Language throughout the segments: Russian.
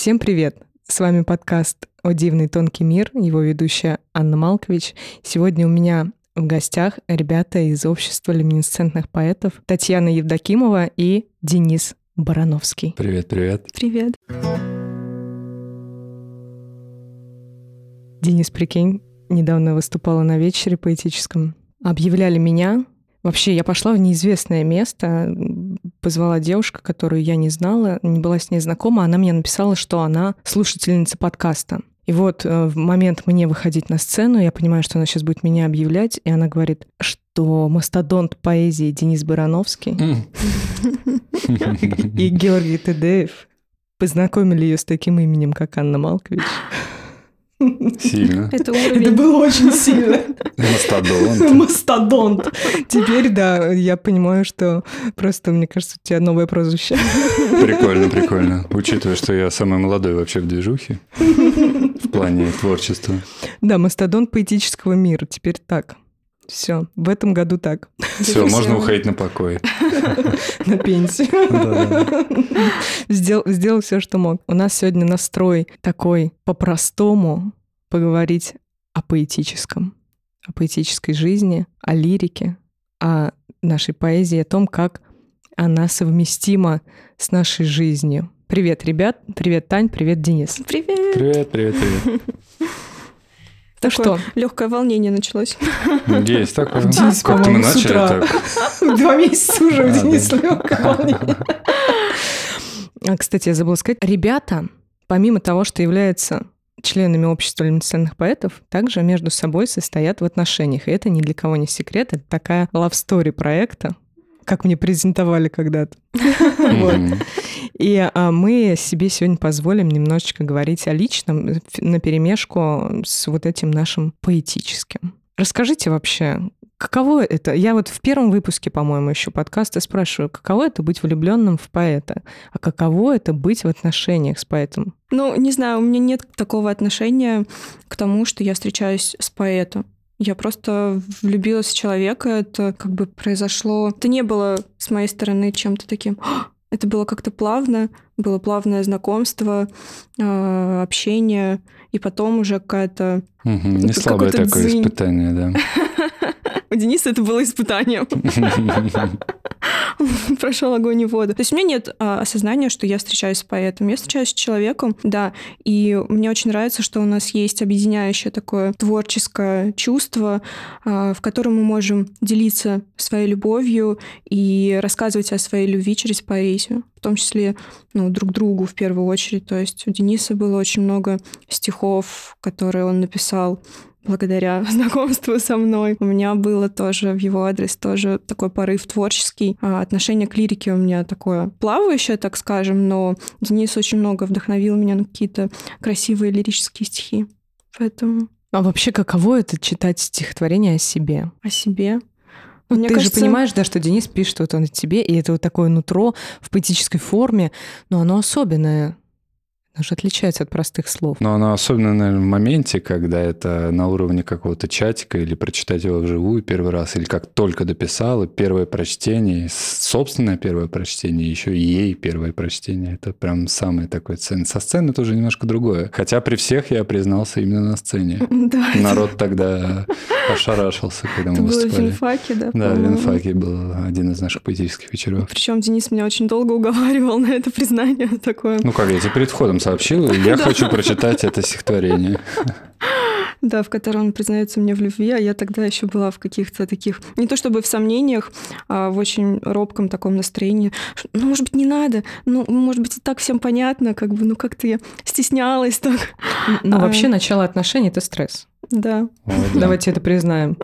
Всем привет! С вами подкаст «О дивный тонкий мир», его ведущая Анна Малкович. Сегодня у меня в гостях ребята из общества люминесцентных поэтов Татьяна Евдокимова и Денис Барановский. Привет, привет. Привет. Денис, прикинь, недавно выступала на вечере поэтическом. Объявляли меня. Вообще, я пошла в неизвестное место, позвала девушка, которую я не знала, не была с ней знакома. Она мне написала, что она слушательница подкаста. И вот э, в момент мне выходить на сцену, я понимаю, что она сейчас будет меня объявлять, и она говорит, что мастодонт поэзии Денис Барановский и Георгий Тедеев познакомили ее с таким именем, как Анна Малкович. Сильно. Это уровень. Это было очень сильно. Мастодонт. Мастодонт. Теперь, да, я понимаю, что просто, мне кажется, у тебя новое прозвище. Прикольно, прикольно. Учитывая, что я самый молодой вообще в движухе в плане творчества. Да, мастодонт поэтического мира. Теперь так. Все, в этом году так. Все, можно уходить на покой. На пенсию. Сделал все, что мог. У нас сегодня настрой такой по-простому поговорить о поэтическом, о поэтической жизни, о лирике, о нашей поэзии, о том, как она совместима с нашей жизнью. Привет, ребят. Привет, Тань. Привет, Денис. Привет. Привет, привет, привет. Такое что? легкое волнение началось. Есть такое. Денис, Как-то мы начали утра. так. Два месяца уже у А, Дениса легкое волнение. А, Кстати, я забыла сказать, ребята, помимо того, что являются членами общества люминесцентных поэтов, также между собой состоят в отношениях. И это ни для кого не секрет, это такая love story проекта, как мне презентовали когда-то. И а, мы себе сегодня позволим немножечко говорить о личном на перемешку с вот этим нашим поэтическим. Расскажите вообще, каково это? Я вот в первом выпуске, по-моему, еще подкаста спрашиваю, каково это быть влюбленным в поэта, а каково это быть в отношениях с поэтом? Ну, не знаю, у меня нет такого отношения к тому, что я встречаюсь с поэтом. Я просто влюбилась в человека, это как бы произошло... Это не было с моей стороны чем-то таким... «А!» Это было как-то плавно, было плавное знакомство, э, общение, и потом уже какая-то... Мгм. Не слабое такое дзынь. испытание, да. У Дениса это было испытанием. Прошел огонь и воду. То есть у меня нет а, осознания, что я встречаюсь с поэтом. Я встречаюсь с человеком, да, и мне очень нравится, что у нас есть объединяющее такое творческое чувство, а, в котором мы можем делиться своей любовью и рассказывать о своей любви через поэзию, в том числе ну, друг другу в первую очередь. То есть у Дениса было очень много стихов, которые он написал благодаря знакомству со мной. У меня было тоже в его адрес тоже такой порыв творческий. А отношение к лирике у меня такое плавающее, так скажем, но Денис очень много вдохновил меня на какие-то красивые лирические стихи. Поэтому А вообще, каково это читать стихотворение о себе? о себе. Ну, Мне ты кажется- же понимаешь, да, что Денис пишет вот он о тебе, и это вот такое нутро в поэтической форме, но оно особенное. Оно же отличается от простых слов. Но оно особенно, наверное, в моменте, когда это на уровне какого-то чатика, или прочитать его вживую первый раз, или как только дописал, и первое прочтение, собственное первое прочтение, еще и ей первое прочтение. Это прям самое такое ценное. Со сцены тоже немножко другое. Хотя при всех я признался именно на сцене. Да, это- Народ тогда ошарашился, когда это мы было в выступали. Винфаке, да? Да, в. Винфаке был один из наших поэтических вечеров. Причем Денис меня очень долго уговаривал на это признание такое. Ну как, я тебе перед входом сообщил, и я хочу прочитать это стихотворение. Да, в котором он признается мне в любви, а я тогда еще была в каких-то таких, не то чтобы в сомнениях, а в очень робком таком настроении. Ну, может быть, не надо, ну, может быть, и так всем понятно, как бы, ну, как-то я стеснялась так. Но А. вообще начало отношений — это стресс. Да, Вот, да. Давайте это признаем.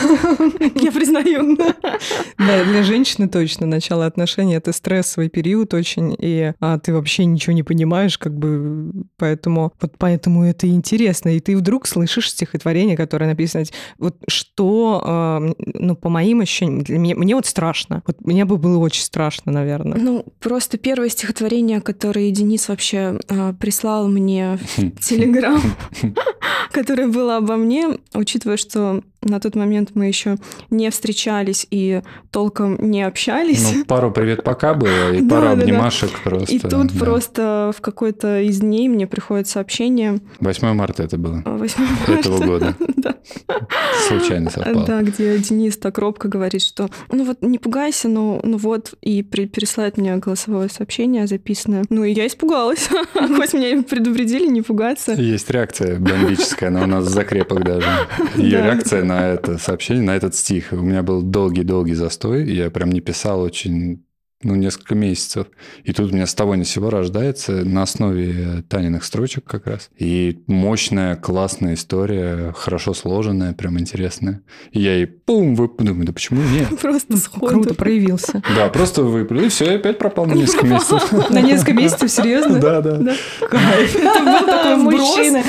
я признаю. Да, для женщины точно начало отношений — это стрессовый период очень, и а, ты вообще ничего не понимаешь, как бы, поэтому вот поэтому это интересно. И ты вдруг слышишь стихотворение, которое написано, вот что, а, ну, по моим ощущениям, для меня, мне вот страшно. Вот мне бы было очень страшно, наверное. Ну, просто первое стихотворение, которое Денис вообще а, прислал мне в Телеграм, которое было обо мне, учитывая, что на тот момент мы еще не встречались и толком не общались. Ну, пару привет пока было, и да. обнимашек просто. И тут просто в какой-то из дней мне приходит сообщение 8 марта это было, 8 этого марта. года. Да. Случайно совпало. Да, где Денис так робко говорит, что ну вот не пугайся, ну, ну вот, и пересылает мне голосовое сообщение записанное. Ну и я испугалась. Хоть меня предупредили не пугаться. Есть реакция бомбическая, она у нас в закрепах даже. Ее реакция на это сообщение, на этот стих. У меня был долгий-долгий застой, я прям не писал очень, ну, несколько месяцев. И тут у меня с того ни сего рождается на основе Таниных строчек как раз. И мощная, классная история, хорошо сложенная, прям интересная. И я и пум, вы думаю, да почему нет? Просто сходу. Круто проявился. Да, просто выплю, и все, и опять пропал на несколько месяцев. На несколько месяцев, серьезно? Да, да. Кайф. Это был такой. Мужчина.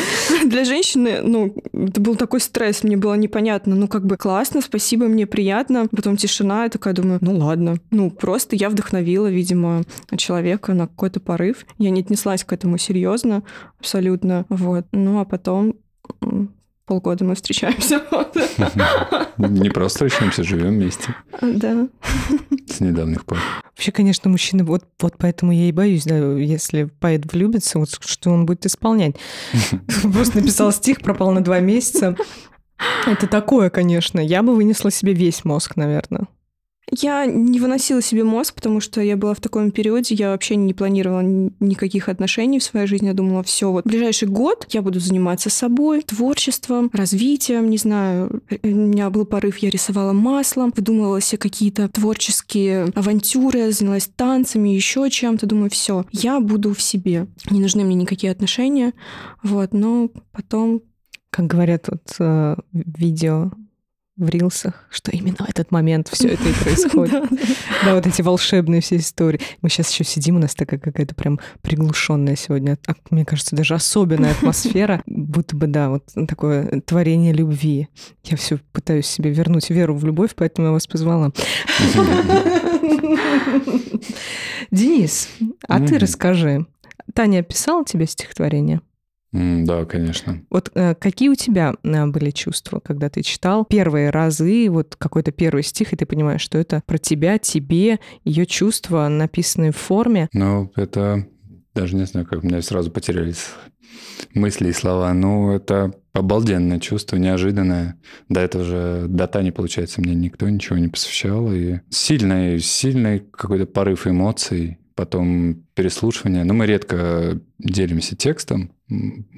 Для женщины, ну, это был такой стресс, мне было непонятно. Ну, как бы классно, спасибо, мне приятно. Потом тишина, я такая думаю, ну ладно. Ну, просто я вдохновила, видимо, человека на какой-то порыв. Я не отнеслась к этому серьезно, абсолютно. Вот. Ну, а потом полгода мы встречаемся. Не просто встречаемся, живем вместе Да. с недавних пор. Вообще, конечно, мужчины, вот, вот поэтому я и боюсь, да, если поэт влюбится, вот что он будет исполнять. Просто написал стих, пропал на два месяца. Это такое, конечно. Я бы вынесла себе весь мозг, наверное. Я не выносила себе мозг, потому что я была в таком периоде, я вообще не планировала ни- никаких отношений в своей жизни. Я думала, все, вот ближайший год я буду заниматься собой, творчеством, развитием, не знаю. э, У меня был порыв, я рисовала маслом, выдумывала себе какие-то творческие авантюры, занялась танцами, еще чем-то. Думаю, все, я буду в себе. Не нужны мне никакие отношения. Вот, но потом Как говорят вот э, видео в рилсах, что именно в этот момент все это и происходит. Да, вот эти волшебные все истории. Мы сейчас еще сидим, у нас такая какая-то прям приглушенная сегодня, а, мне кажется, даже особенная атмосфера, будто бы, да, вот такое творение любви. Я все пытаюсь себе вернуть веру в любовь, поэтому я вас позвала. Денис, а ты расскажи. Таня писала тебе стихотворение? Да, конечно. Вот э, какие у тебя э, были чувства, когда ты читал первые разы, вот какой-то первый стих, и ты понимаешь, что это про тебя, тебе, ее чувства, написанные в форме. Ну, это даже не знаю, как у меня сразу потерялись мысли и слова. Ну, это обалденное чувство, неожиданное. До этого же, до Тани, получается, мне никто ничего не посвящал. И сильный, сильный какой-то порыв эмоций, потом переслушивание. Ну, мы редко делимся текстом,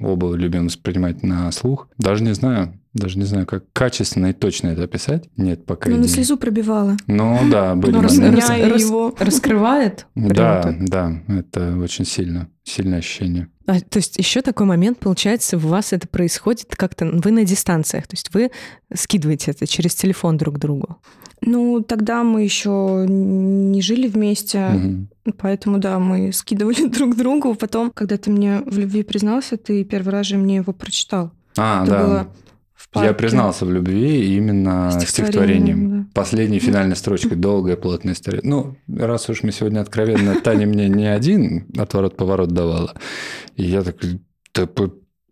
оба любим воспринимать на слух. Даже не знаю, даже не знаю, как качественно и точно это описать. Нет, пока ну, на слезу пробивала. Ну, да, были Ну, рас- моменты. рас- Меня и рас- его. Раскрывает? Да, так. да, это очень сильно, сильное ощущение. А, то есть еще такой момент, получается, у вас это происходит как-то, вы на дистанциях, то есть вы скидываете это через телефон друг другу. Ну, тогда мы еще не жили вместе, Мгм. Поэтому, да, мы скидывали друг другу. Потом, когда ты мне в любви признался, ты первый раз же мне его прочитал. А, Это да. было. Я признался в любви именно Стихотворением, стихотворением. Последней финальной строчкой. Долгая, плотная история. Ну, раз уж мы сегодня откровенно, Таня мне не один отворот-поворот давала. И я такой, да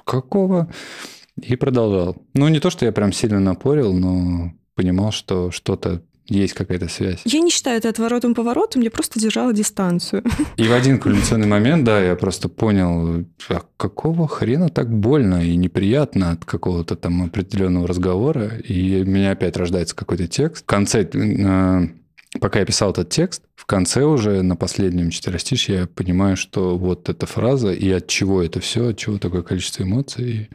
какого? И продолжал. Ну, не то, что я прям сильно напорил, но понимал, что что-то есть какая-то связь. Я не считаю это отворотом-поворотом, я просто держала дистанцию. И в один кульминационный момент, да, я просто понял, а какого хрена так больно и неприятно от какого-то там определенного разговора. И у меня опять рождается какой-то текст. В конце, э, пока я писал этот текст, в конце уже на последнем четверостишье я понимаю, что вот эта фраза и от чего это все, от чего такое количество эмоций.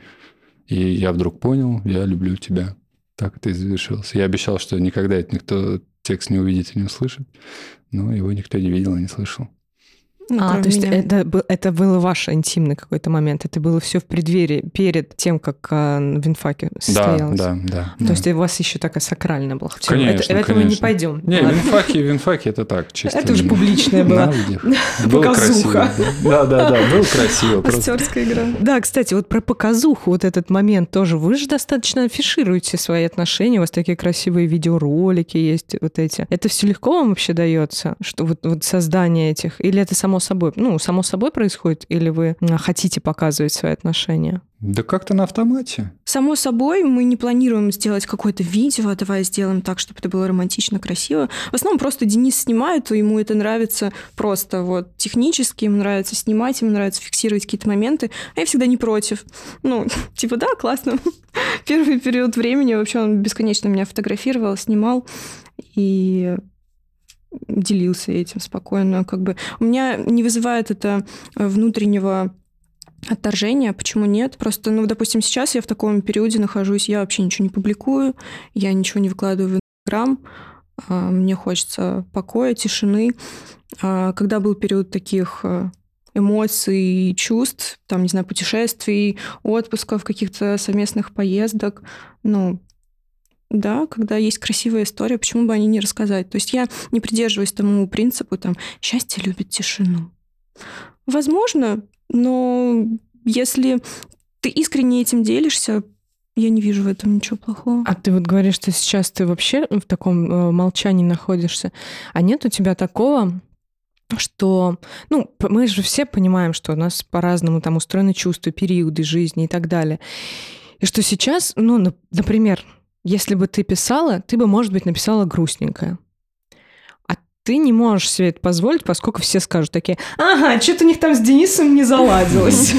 И я вдруг понял, я люблю тебя. Так это и завершилось. Я обещал, что никогда это никто текст не увидит и не услышит, но его никто не видел и не слышал. Ну, а, то есть меня. это, был- это был ваш интимный какой-то момент, это было все в преддверии, перед тем, как а, в инфаке Да, состоялось. да, да. То да. есть у вас еще такая сакральная была. Всё, Конечно, это, это мы не пойдем. Не, Ладно. винфаки, винфаки это так, чисто. Это уже публичная на была. людях. Было Показуха. красиво. Да, да, да, было красиво. Актерская игра. Да, кстати, вот про показуху, вот этот момент тоже. Вы же достаточно афишируете свои отношения, у вас такие красивые видеоролики есть, вот эти. Это все легко вам вообще дается, что вот, вот создание этих? Или это само само собой, ну, само собой происходит, или вы хотите показывать свои отношения? Да как-то на автомате. Само собой, мы не планируем сделать какое-то видео, давай сделаем так, чтобы это было романтично, красиво. В основном просто Денис снимает, и ему это нравится просто вот технически, ему нравится снимать, ему нравится фиксировать какие-то моменты, а я всегда не против. Ну, типа, да, классно. Первый период времени вообще он бесконечно меня фотографировал, снимал, и делился этим спокойно. Как бы у меня не вызывает это внутреннего отторжения, почему нет? Просто, ну, допустим, сейчас я в таком периоде нахожусь, я вообще ничего не публикую, я ничего не выкладываю в Инстаграм, а, мне хочется покоя, тишины. А, когда был период таких э, эмоций, чувств, там, не знаю, путешествий, отпусков, каких-то совместных поездок, ну, да, когда есть красивая история, почему бы они не рассказать? То есть я не придерживаюсь тому принципу, там, счастье любит тишину. Возможно, но если ты искренне этим делишься, я не вижу в этом ничего плохого. А ты вот говоришь, что сейчас ты вообще в таком э, молчании находишься. А нет у тебя такого, что, ну, мы же все понимаем, что у нас по-разному там устроены чувства, периоды жизни и так далее. И что сейчас, ну, например, если бы ты писала, ты бы, может быть, написала грустненькое ты не можешь себе это позволить, поскольку все скажут такие, ага, что-то у них там с Денисом не заладилось.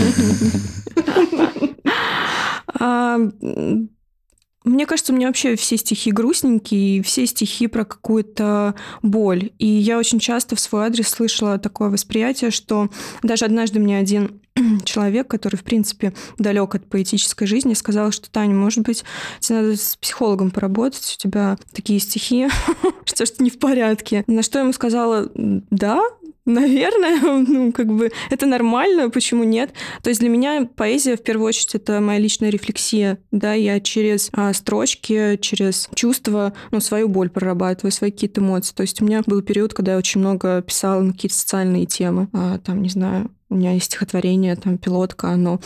Мне кажется, у меня вообще все стихи грустненькие, все стихи про какую-то боль. И я очень часто в свой адрес слышала такое восприятие, что даже однажды мне один человек, который, в принципе, далек от поэтической жизни, сказал, что, Таня, может быть, тебе надо с психологом поработать, у тебя такие стихи, что что не в порядке. На что я ему сказала, да, Наверное, ну, как бы это нормально, почему нет? То есть для меня поэзия, в первую очередь, это моя личная рефлексия, да, я через а, строчки, через чувства, ну, свою боль прорабатываю, свои какие-то эмоции. То есть у меня был период, когда я очень много писала на какие-то социальные темы, а, там, не знаю, у меня есть стихотворение, там, «Пилотка», оно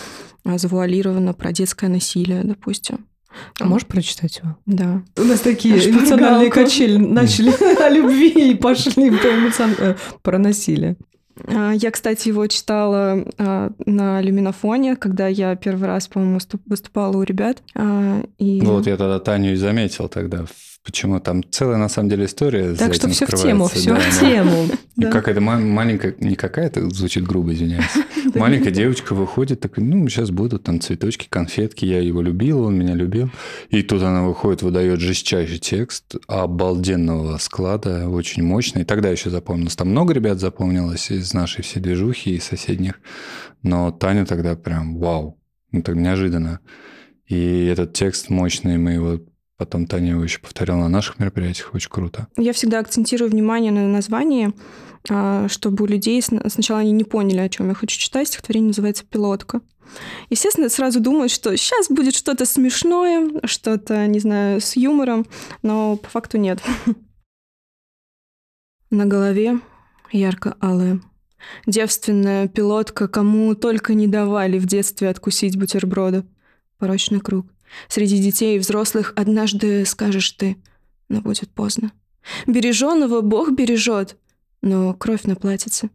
а, завуалировано про детское насилие, допустим. А можешь прочитать его? Да. У нас такие Аж эмоциональные качели начали о любви и пошли э, про насилие. А, я, кстати, его читала а, на люминофоне, когда я первый раз, по-моему, выступала у ребят. И... Вот я тогда Таню и заметил тогда Почему там целая на самом деле история. Так что все в тему, все да, в тему. Да. Какая-то маленькая, не какая-то, звучит грубо, извиняюсь. Маленькая девочка выходит, такая, ну, сейчас будут там цветочки, конфетки, я его любил, он меня любил. И тут она выходит, выдает жестчайший текст обалденного склада, очень мощный. И тогда еще запомнилось. Там много ребят запомнилось из нашей всей движухи и соседних. Но Таня тогда прям вау, ну так неожиданно. И этот текст мощный, мы его Потом Таня его еще повторяла на наших мероприятиях. Очень круто. Я всегда акцентирую внимание на название, а, чтобы у людей сначала они не поняли, о чем я хочу читать. Стихотворение называется «Пилотка». Естественно, сразу думают, что сейчас будет что-то смешное, что-то, не знаю, с юмором, но по факту нет. На голове ярко-алая. Девственная пилотка, кому только не давали в детстве откусить бутерброда. Порочный круг. Среди детей и взрослых однажды скажешь ты, но будет поздно. Береженого Бог бережет, но кровь наплатится.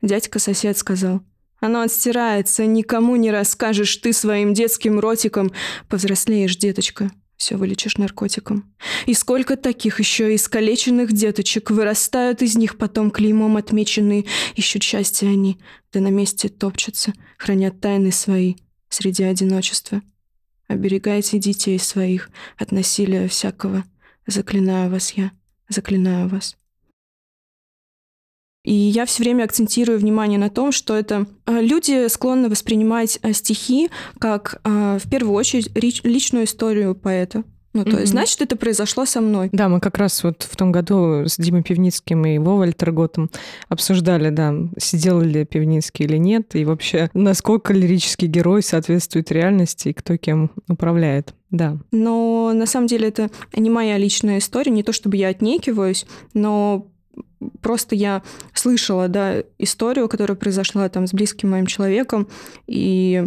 Дядька-сосед сказал, оно отстирается, никому не расскажешь ты своим детским ротиком. Повзрослеешь, деточка, все вылечишь наркотиком. И сколько таких еще искалеченных деточек вырастают из них потом клеймом отмеченные, ищут счастье они, да на месте топчутся, хранят тайны свои среди одиночества. Оберегайте детей своих от насилия всякого. Заклинаю вас я, заклинаю вас. И я все время акцентирую внимание на том, что это а, люди склонны воспринимать а, стихи как а, в первую очередь личную историю поэта. Ну, то mm-hmm. есть, значит, это произошло со мной. Да, мы как раз вот в том году с Димой Пивницким и Вовой Альтерготом обсуждали, да, сидел ли Пивницкий или нет, и вообще, насколько лирический герой соответствует реальности и кто кем управляет. Да. Но на самом деле это не моя личная история, не то чтобы я отнекиваюсь, но просто я слышала, да, историю, которая произошла там с близким моим человеком, и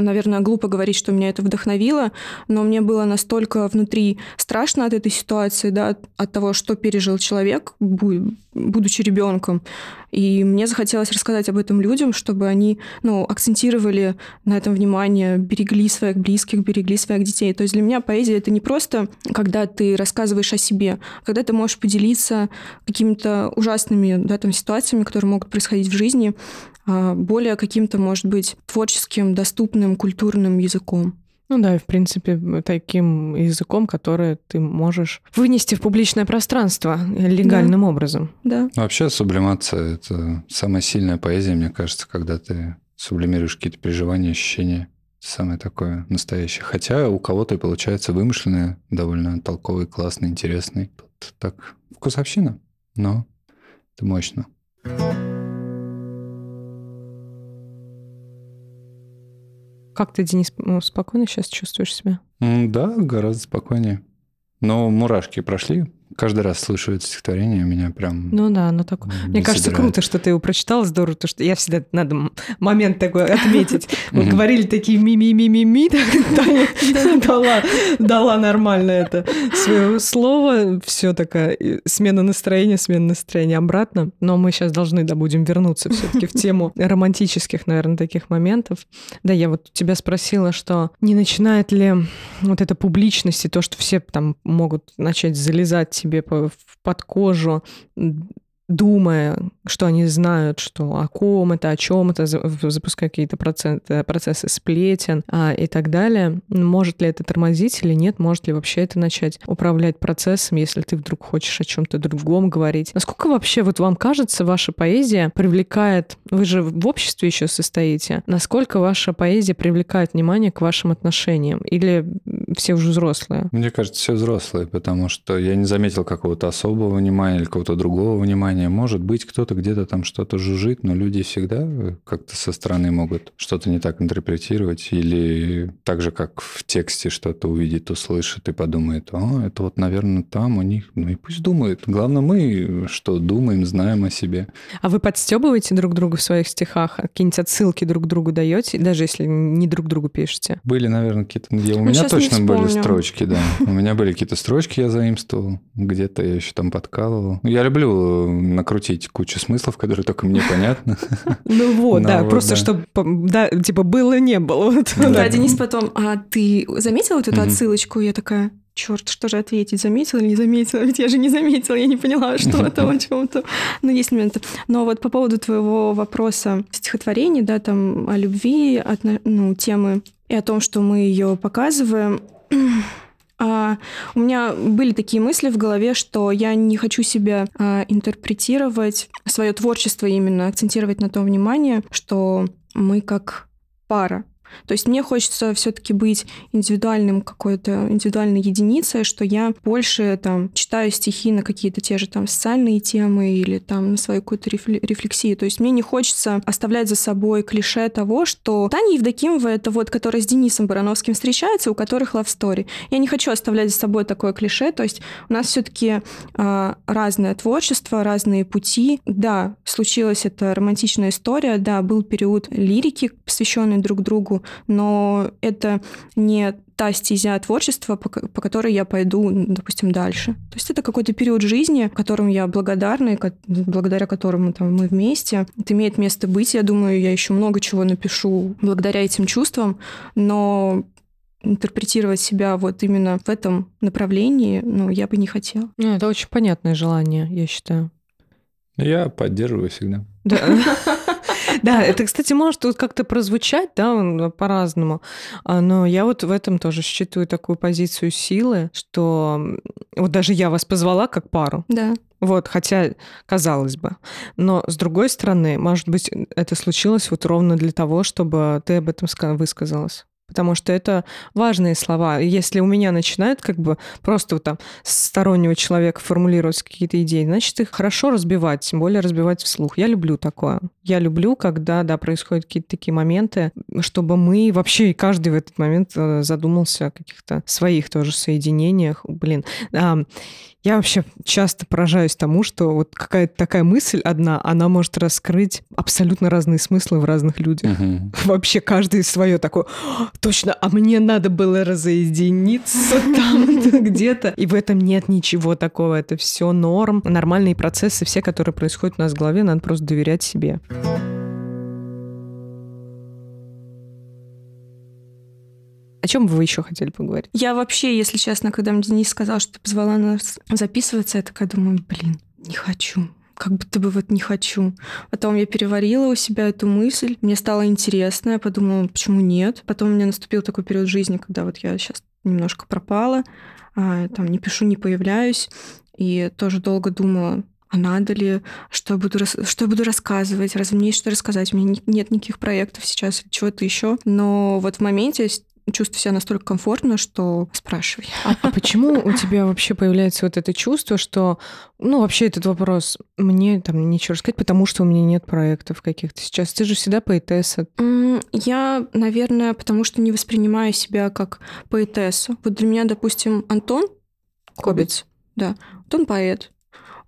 наверное, глупо говорить, что меня это вдохновило, но мне было настолько внутри страшно от этой ситуации, да, от того, что пережил человек, будучи ребенком. И мне захотелось рассказать об этом людям, чтобы они ну, акцентировали на этом внимание, берегли своих близких, берегли своих детей. То есть для меня поэзия — это не просто, когда ты рассказываешь о себе, а когда ты можешь поделиться какими-то ужасными да, там, ситуациями, которые могут происходить в жизни, более каким-то, может быть, творческим, доступным, культурным языком. Ну да, и в принципе таким языком, который ты можешь вынести в публичное пространство легальным да. образом. Да. Ну, вообще сублимация — это самая сильная поэзия, мне кажется, когда ты сублимируешь какие-то переживания, ощущения. Самое такое настоящее. Хотя у кого-то и получается вымышленное, довольно толковый, классный, интересный. Тут так вкусовщина, но это мощно. Как ты, Денис, ну, спокойно сейчас чувствуешь себя? Да, гораздо спокойнее. Но мурашки прошли каждый раз слышу это стихотворение, меня прям... Ну да, оно такое. Мне кажется, круто, что ты его прочитал, здорово, то что я всегда надо момент такой отметить. Мы говорили такие ми-ми-ми-ми-ми, Таня дала нормально это свое слово, все такая смена настроения, смена настроения обратно. Но мы сейчас должны, да, будем вернуться все-таки в тему романтических, наверное, таких моментов. Да, я вот тебя спросила, что не начинает ли вот эта публичность и то, что все там могут начать залезать себе под кожу думая, что они знают, что о ком это, о чем это, запуская какие-то процессы, процессы сплетен а, и так далее. Может ли это тормозить или нет? Может ли вообще это начать управлять процессом, если ты вдруг хочешь о чем-то другом говорить? Насколько вообще вот вам кажется, ваша поэзия привлекает, вы же в обществе еще состоите, насколько ваша поэзия привлекает внимание к вашим отношениям? Или все уже взрослые? Мне кажется, все взрослые, потому что я не заметил какого-то особого внимания или какого-то другого внимания понимание. Может быть, кто-то где-то там что-то жужжит, но люди всегда как-то со стороны могут что-то не так интерпретировать или так же, как в тексте что-то увидит, услышит и подумает, о, это вот, наверное, там у них. Ну и пусть думает. Главное, мы что думаем, знаем о себе. А вы подстебываете друг друга в своих стихах? Какие-нибудь отсылки друг другу даете, даже если не друг другу пишете? Были, наверное, какие-то... Я, у ну, меня точно были строчки, да. У меня были какие-то строчки, я заимствовал. Где-то я еще там подкалывал. Я люблю накрутить кучу смыслов, которые только мне понятны. Ну вот, да, просто чтобы, да, типа, было, не было. Да, Денис потом, а ты заметила вот эту отсылочку? Я такая, черт, что же ответить, заметила или не заметила? Ведь я же не заметила, я не поняла, что это о чем-то. Ну, есть моменты. Но вот по поводу твоего вопроса стихотворений, да, там, о любви, ну, темы и о том, что мы ее показываем, а, у меня были такие мысли в голове, что я не хочу себя а, интерпретировать, свое творчество именно, акцентировать на том внимание, что мы как пара. То есть мне хочется все-таки быть индивидуальным какой-то индивидуальной единицей, что я больше там читаю стихи на какие-то те же там социальные темы или там на свою какую-то рефлексию. То есть мне не хочется оставлять за собой клише того, что Таня Евдокимова — это вот, которая с Денисом Барановским встречается, у которых love story. Я не хочу оставлять за собой такое клише. То есть у нас все-таки э, а, разное творчество, разные пути. Да, случилась эта романтичная история, да, был период лирики, посвященный друг другу, но это не та стезя творчества, по, по которой я пойду, допустим, дальше. То есть это какой-то период жизни, которым я благодарна, и благодаря которому там, мы вместе. Это имеет место быть. Я думаю, я еще много чего напишу благодаря этим чувствам, но интерпретировать себя вот именно в этом направлении, ну, я бы не хотела. Ну, это очень понятное желание, я считаю. Я поддерживаю всегда. Да. Да, это, кстати, может тут как-то прозвучать, да, по-разному, а, но я вот в этом тоже считаю такую позицию силы, что вот даже я вас позвала как пару. Да. Вот, хотя, казалось бы. Но, с другой стороны, может быть, это случилось вот ровно для того, чтобы ты об этом высказалась потому что это важные слова. Если у меня начинают как бы просто вот там стороннего человека формулировать какие-то идеи, значит, их хорошо разбивать, тем более разбивать вслух. Я люблю такое. Я люблю, когда, да, происходят какие-то такие моменты, чтобы мы вообще, каждый в этот момент э, задумался о каких-то своих тоже соединениях. Блин, Я вообще часто поражаюсь тому, что вот какая-то такая мысль одна, она может раскрыть абсолютно разные смыслы в разных людях. Мгм. Вообще каждый свое такое, «А, точно, а мне надо было разоединиться там где-то. И в этом нет ничего такого, это все норм, нормальные процессы, все, которые происходят у нас в голове, надо просто доверять себе. О чем вы еще хотели поговорить? Я вообще, если честно, когда мне Денис сказал, что ты позвала нас записываться, я такая думаю, блин, не хочу. Как будто бы вот не хочу. Потом я переварила у себя эту мысль, мне стало интересно, я подумала, почему нет. Потом у меня наступил такой период жизни, когда вот я сейчас немножко пропала, а, там не пишу, не появляюсь, и тоже долго думала, а надо ли, что я буду, что я буду рассказывать, разве мне есть что рассказать, у меня нет никаких проектов сейчас чего-то еще. Но вот в моменте чувствую себя настолько комфортно, что спрашивай. А, а почему у тебя вообще появляется вот это чувство, что, ну, вообще этот вопрос, мне там нечего рассказать, потому что у меня нет проектов каких-то сейчас. Ты же всегда поэтесса. Я, наверное, потому что не воспринимаю себя как поэтессу. Вот для меня, допустим, Антон Кобец, да, вот он поэт.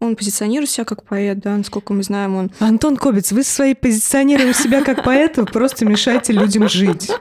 Он позиционирует себя как поэт, да, насколько мы знаем, он Антон Кобец, вы своей позиционируя себя как поэта, просто мешаете людям жить.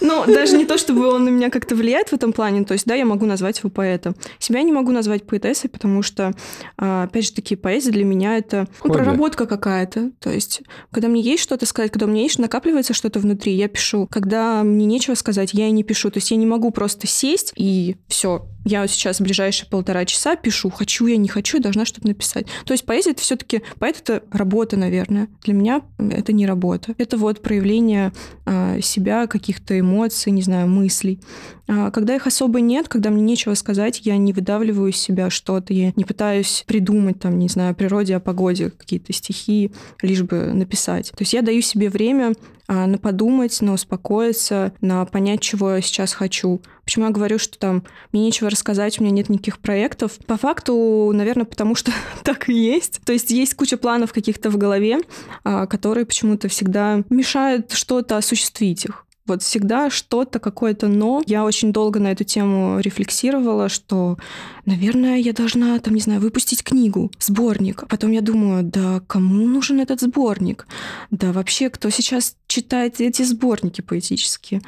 Ну, даже не то, чтобы он на меня как-то влияет в этом плане, то есть, да, я могу назвать его поэтом. Себя не могу назвать поэтессой, потому что, а, опять же таки, поэзия для меня это ну, проработка какая-то. То есть, когда мне есть что-то сказать, когда у меня есть, накапливается что-то внутри, я пишу. Когда мне нечего сказать, я и не пишу. То есть, я не могу просто сесть и все. Я сейчас ближайшие полтора часа пишу, хочу я, не хочу, должна что-то написать. То есть поэзия это все-таки поэт это работа, наверное. Для меня это не работа. Это вот проявление а, себя, каких-то эмоций, не знаю, мыслей. А, когда их особо нет, когда мне нечего сказать, я не выдавливаю из себя что-то, я не пытаюсь придумать там, не знаю, о природе, о погоде какие-то стихи, лишь бы написать. То есть я даю себе время а, на подумать, на успокоиться, на понять, чего я сейчас хочу. Почему я говорю, что там мне нечего рассказать, у меня нет никаких проектов? По факту, наверное, потому что так и есть. То есть есть куча планов каких-то в голове, а, которые почему-то всегда мешают что-то осуществить их. Вот всегда что-то, какое-то но. Я очень долго на эту тему рефлексировала, что, наверное, я должна, там, не знаю, выпустить книгу, сборник. Потом я думаю, да кому нужен этот сборник? Да вообще, кто сейчас читает эти сборники поэтические?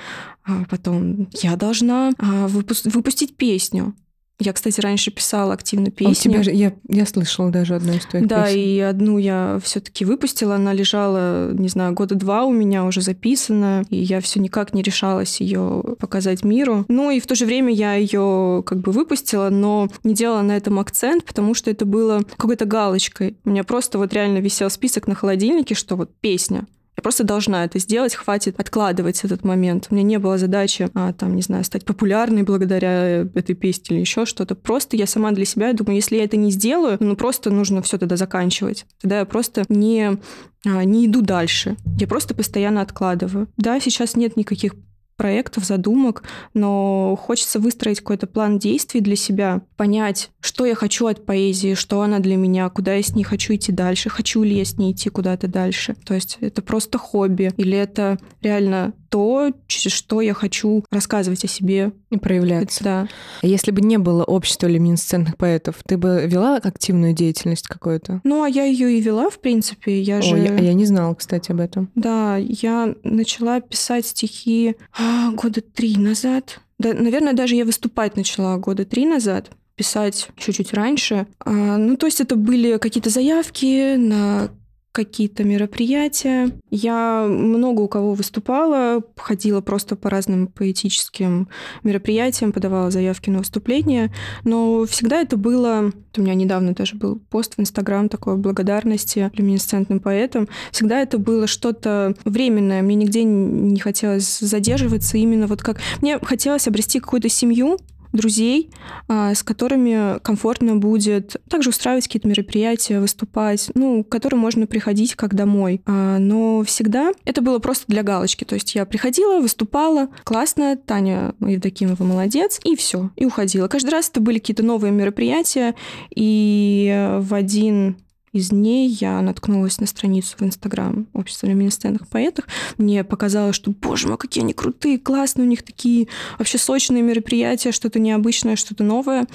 А потом я должна а, выпус- выпустить песню. Я, кстати, раньше писала активно А песни. у тебя же, я, я слышала даже одну из твоих Да, песен. и одну я все-таки выпустила. Она лежала, не знаю, года два у меня уже записана, и я все никак не решалась ее показать миру. Ну и в то же время я ее как бы выпустила, но не делала на этом акцент, потому что это было какой-то галочкой. У меня просто вот реально висел список на холодильнике, что вот песня. Я просто должна это сделать, хватит откладывать этот момент. У меня не было задачи, а, там, не знаю, стать популярной благодаря этой песне или еще что-то. Просто я сама для себя думаю, если я это не сделаю, ну просто нужно все тогда заканчивать. Тогда я просто не, а, не иду дальше. Я просто постоянно откладываю. Да, сейчас нет никаких проектов, задумок, но хочется выстроить какой-то план действий для себя, понять, что я хочу от поэзии, что она для меня, куда я с ней хочу идти дальше, хочу ли я с ней идти куда-то дальше. То есть это просто хобби или это реально то, что я хочу рассказывать о себе. И проявляться. Да. А Если бы не было общества люминесцентных поэтов, ты бы вела активную деятельность какую-то? Ну, а я ее и вела, в принципе. Я О, же... я, я не знала, кстати, об этом. Да, я начала писать стихи а, года три назад. Да, наверное, даже я выступать начала года три назад писать чуть-чуть раньше. А, ну, то есть это были какие-то заявки на какие-то мероприятия. Я много у кого выступала, ходила просто по разным поэтическим мероприятиям, подавала заявки на выступления, но всегда это было... У меня недавно даже был пост в Инстаграм такой благодарности люминесцентным поэтам. Всегда это было что-то временное. Мне нигде не хотелось задерживаться именно вот как... Мне хотелось обрести какую-то семью, друзей, а, с которыми комфортно будет также устраивать какие-то мероприятия, выступать, ну, к которым можно приходить как домой. А, Но всегда это было просто для галочки. То есть я приходила, выступала, классно, Таня Евдокимова молодец, и все, и уходила. Каждый раз это были какие-то новые мероприятия, и в один из дней я наткнулась на страницу в Инстаграм Общества люминесцентных поэтов. Мне показалось, что, боже мой, какие они крутые, классные, у них такие вообще сочные мероприятия, что-то необычное, что-то новое.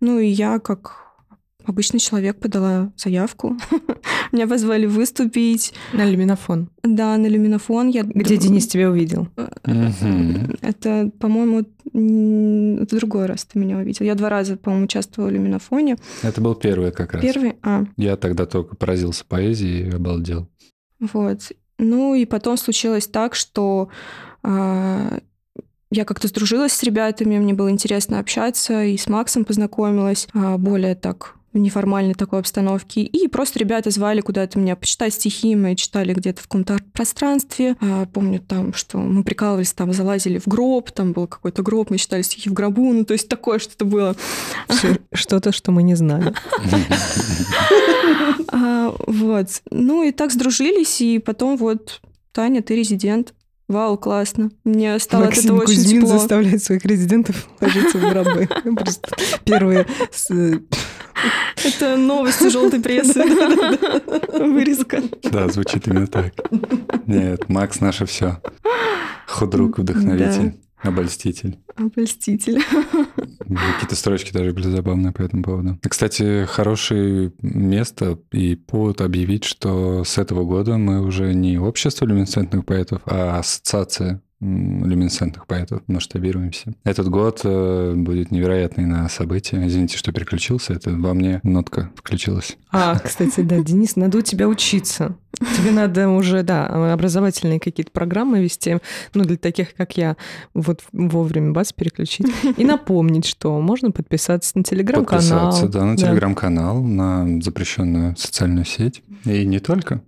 Ну и я, как обычный человек, подала заявку. Меня позвали выступить. На люминофон. Да, на люминофон. Я... Где Денис тебя увидел? Это, по-моему, это другой раз ты меня увидел. Я два раза, по-моему, участвовала в люминофоне. Это был первый как раз. Первый? А. Я тогда только поразился поэзии и обалдел. Вот. Ну и потом случилось так, что а, я как-то сдружилась с ребятами, мне было интересно общаться, и с Максом познакомилась, а, более так в неформальной такой обстановке. И просто ребята звали куда-то меня почитать стихи, мы читали где-то в каком-то пространстве. А, помню там, что мы прикалывались, там залазили в гроб, там был какой-то гроб, мы читали стихи в гробу, ну то есть такое что-то было. Что-то, что мы не знали. А, вот. Ну и так сдружились, и потом вот Таня, ты резидент. Вау, классно. Мне стало Максим от этого Кузьмин очень тепло. заставляет своих резидентов ложиться в гробы. Просто первые... Это новости желтой прессы. Вырезка. Да, звучит именно так. Нет, Макс наше все. Худрук, вдохновитель, обольститель. Обольститель. Какие-то строчки даже были забавные по этому поводу. Кстати, хорошее место и повод объявить, что с этого года мы уже не общество люминесцентных поэтов, а ассоциация люминесцентных поэтов масштабируемся. Этот год э, будет невероятный на события. Извините, что переключился. Это во мне нотка включилась. А, кстати, да, Денис, надо у тебя учиться. Тебе надо уже, да, образовательные какие-то программы вести, ну, для таких, как я, вот вовремя бац, переключить. И напомнить, что можно подписаться на телеграм-канал. Подписаться, да, на телеграм-канал, на запрещенную социальную сеть. И не только.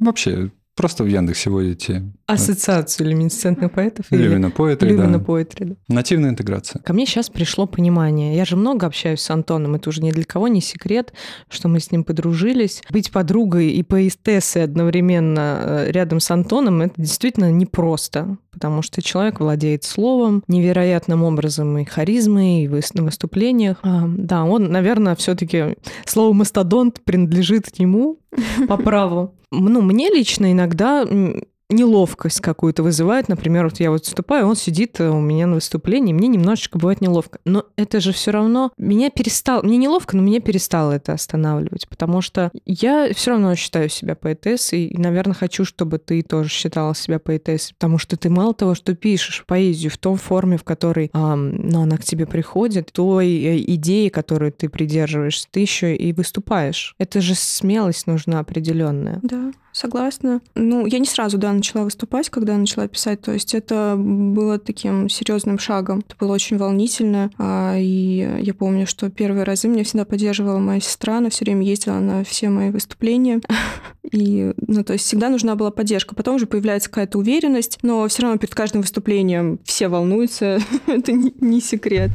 Вообще, просто в Яндексе вводите Ассоциацию люминесцентных поэтов. Люмина Поэтри, да. Lumina Poetry, да. Нативная интеграция. Ко мне сейчас пришло понимание. Я же много общаюсь с Антоном. Это уже ни для кого не секрет, что мы с ним подружились. Быть подругой и поэстессой одновременно э, рядом с Антоном, это действительно непросто. Потому что человек владеет словом невероятным образом и харизмой, и на выступлениях. А, да, он, наверное, все-таки слово «мастодонт» принадлежит ему по праву. Ну, мне лично иногда м, неловкость какую-то вызывает. Например, вот я вот выступаю, он сидит э, у меня на выступлении, мне немножечко бывает неловко. Но это же все равно меня перестало, мне неловко, но меня перестало это останавливать, потому что я все равно считаю себя поэтессой, и, наверное, хочу, чтобы ты тоже считала себя поэтессой, потому что ты мало того, что пишешь поэзию в том форме, в которой ам, ну, она к тебе приходит, той э, идеи, которую ты придерживаешься, ты еще и выступаешь. Это же смелость нужна определенная. Да, согласна. Ну, я не сразу, да, начала выступать, когда начала писать. То есть это было таким серьезным шагом. Это было очень волнительно. А, И я помню, что первые разы меня всегда поддерживала моя сестра. Она все время ездила на все мои выступления. И, ну, то есть всегда нужна была поддержка. Потом уже появляется какая-то уверенность, но все равно перед каждым выступлением все волнуются. Это не, не секрет.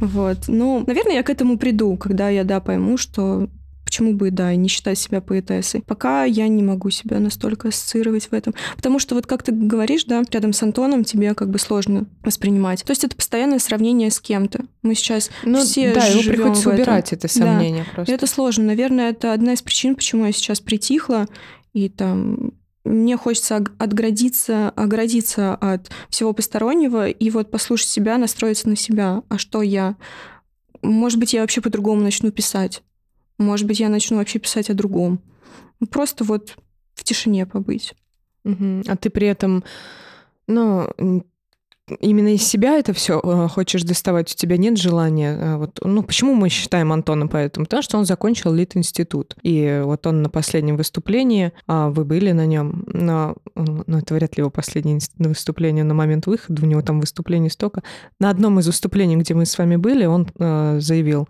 Вот. Ну, наверное, я к этому приду, когда я, да, пойму, что Почему бы, да, и не считать себя поэтессой? Пока я не могу себя настолько ассоциировать в этом. Потому что вот как ты говоришь, да, рядом с Антоном тебе как бы сложно воспринимать. То есть это постоянное сравнение с кем-то. Мы сейчас Ну, все да, его приходится убирать, это Да. сомнение И просто. это сложно. Наверное, это одна из причин, почему я сейчас притихла и там мне хочется отградиться, оградиться от всего постороннего и вот послушать себя, настроиться на себя. А что я? Может быть, я вообще по-другому начну писать. Может быть, я начну вообще писать о другом. Ну, Просто вот в тишине побыть. Мгм. А ты при этом, ну, именно из себя это все хочешь доставать, у тебя нет желания. а, Вот, ну, почему мы считаем Антона поэтому? Потому что он закончил Лит-институт. И вот он на последнем выступлении, а вы были на нем, но, м, ну, это вряд ли его последнее выступление на момент выхода, у него там выступлений столько. На одном из выступлений, где мы с вами были, он э, заявил,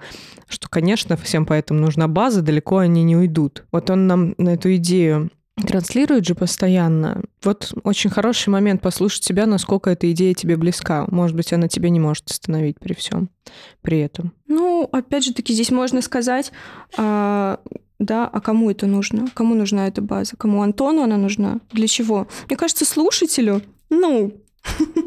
что, конечно, всем поэтому нужна база, далеко они не уйдут. Вот он нам на эту идею транслирует же постоянно. Вот очень хороший момент послушать себя, насколько эта идея тебе близка. Может быть, она тебя не может остановить при всем при этом. Ну, опять же таки, здесь можно сказать, а, да, а кому это нужно? Кому нужна эта база? Кому Антону она нужна? Для чего? Мне кажется, слушателю, ну,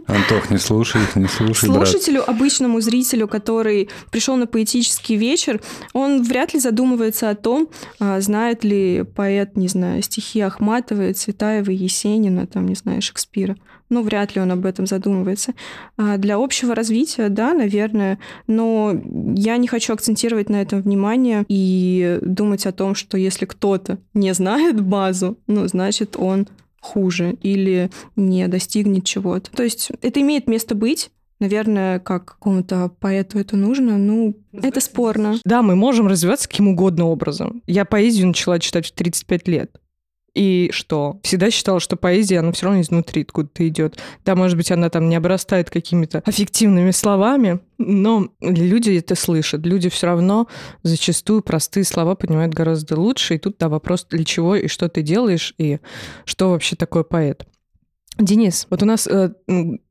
Антох, не слушай их, не слушай, Слушателю, брат. обычному зрителю, который пришел на поэтический вечер, он вряд ли задумывается о том, а, знает ли поэт, не знаю, стихи Ахматовой, Цветаевой, Есенина, там, не знаю, Шекспира. Ну, вряд ли он об этом задумывается. А для общего развития, да, наверное, но я не хочу акцентировать на этом внимание и думать о том, что если кто-то не знает базу, ну, значит, он хуже или не достигнет чего-то. То есть это имеет место быть, Наверное, как какому-то поэту это нужно, ну, это спорно. Да, мы можем развиваться каким угодно образом. Я поэзию начала читать в 35 лет. И что? Всегда считала, что поэзия, она все равно изнутри откуда-то идет. Да, может быть, она там не обрастает какими-то аффективными словами, но люди это слышат. Люди все равно зачастую простые слова понимают гораздо лучше. И тут, да, вопрос, для чего и что ты делаешь, и что вообще такое поэт. Денис, вот у нас э,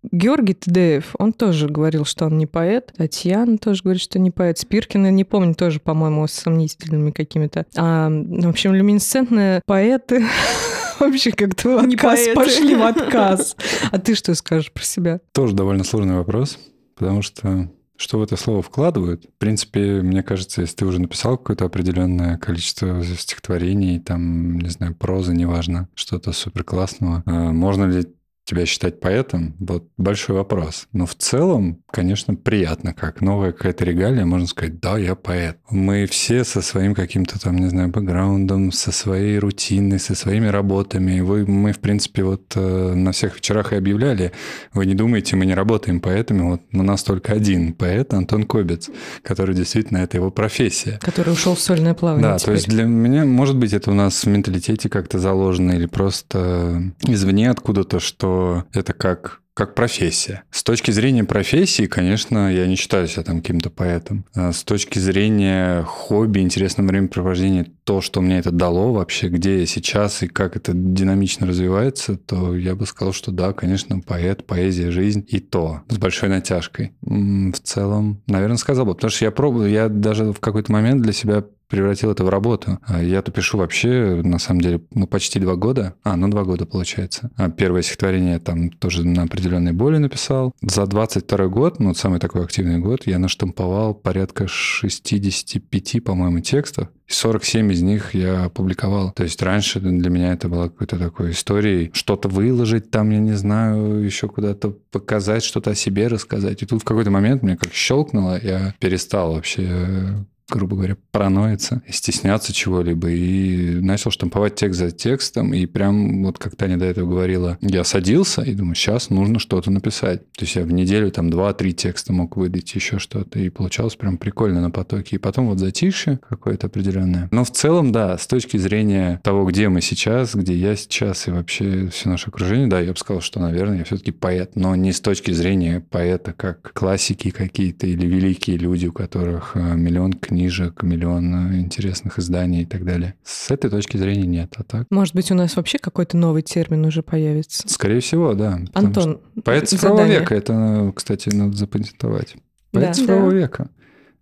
Георгий Тедеев, он тоже говорил, что он не поэт. Татьяна тоже говорит, что не поэт. Спиркина, не помню, тоже, по-моему, с сомнительными какими-то. А, в общем, люминесцентные поэты вообще как-то в отказ пошли в отказ. А ты что скажешь про себя? Тоже довольно сложный вопрос, потому что что в это слово вкладывают. В принципе, мне кажется, если ты уже написал какое-то определенное количество стихотворений, там, не знаю, прозы, неважно, что-то супер классного, а можно ли тебя считать поэтом, вот большой вопрос. Но в целом, конечно, приятно, как новая какая-то регалия, можно сказать, да, я поэт. Мы все со своим каким-то там, не знаю, бэкграундом, со своей рутиной, со своими работами. Вы, мы, в принципе, вот э, на всех вечерах и объявляли, вы не думаете, мы не работаем поэтами, вот у нас только один поэт, Антон Кобец, который действительно, это его профессия. Который ушел в сольное плавание Да, теперь. то есть для меня, может быть, это у нас в менталитете как-то заложено или просто извне откуда-то, что это как как профессия. С точки зрения профессии, конечно, я не считаю себя там каким-то поэтом. А с точки зрения хобби, интересного времяпровождения, то, что мне это дало вообще, где я сейчас и как это динамично развивается, то я бы сказал, что да, конечно, поэт, поэзия, жизнь и то, с большой натяжкой. В целом, наверное, сказал бы, потому что я пробую, я даже в какой-то момент для себя превратил это в работу. А Я-то пишу вообще, на самом деле, ну, почти два года. А, ну, два года, получается. А первое стихотворение там тоже на определенной боли написал. За 22 год, ну, самый такой активный год, я наштамповал порядка 65, по-моему, текстов. 47 из них я опубликовал. То есть раньше для меня это было какой-то такой историей. Что-то выложить там, я не знаю, еще куда-то показать, что-то о себе рассказать. И тут в какой-то момент мне как щелкнуло, я перестал вообще грубо говоря, параноиться, стесняться чего-либо. И начал штамповать текст за текстом. И прям вот как Таня до этого говорила, я садился и думаю, сейчас нужно что-то написать. То есть я в неделю там два-три текста мог выдать, еще что-то. И получалось прям прикольно на потоке. И потом вот затишье какое-то определенное. Но в целом, да, с точки зрения того, где мы сейчас, где я сейчас и вообще все наше окружение, да, я бы сказал, что, наверное, я все-таки поэт. Но не с точки зрения поэта как классики какие-то или великие люди, у которых э, миллион книг книжек, миллион интересных изданий и так далее. С этой точки зрения нет. А так? Может быть, у нас вообще какой-то новый термин уже появится? Скорее всего, да. Антон, Поэт цифрового задание. века, это, кстати, надо запатентовать. Поэт да. цифрового да. века.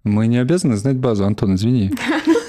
Мы не обязаны знать базу, Антон, извини.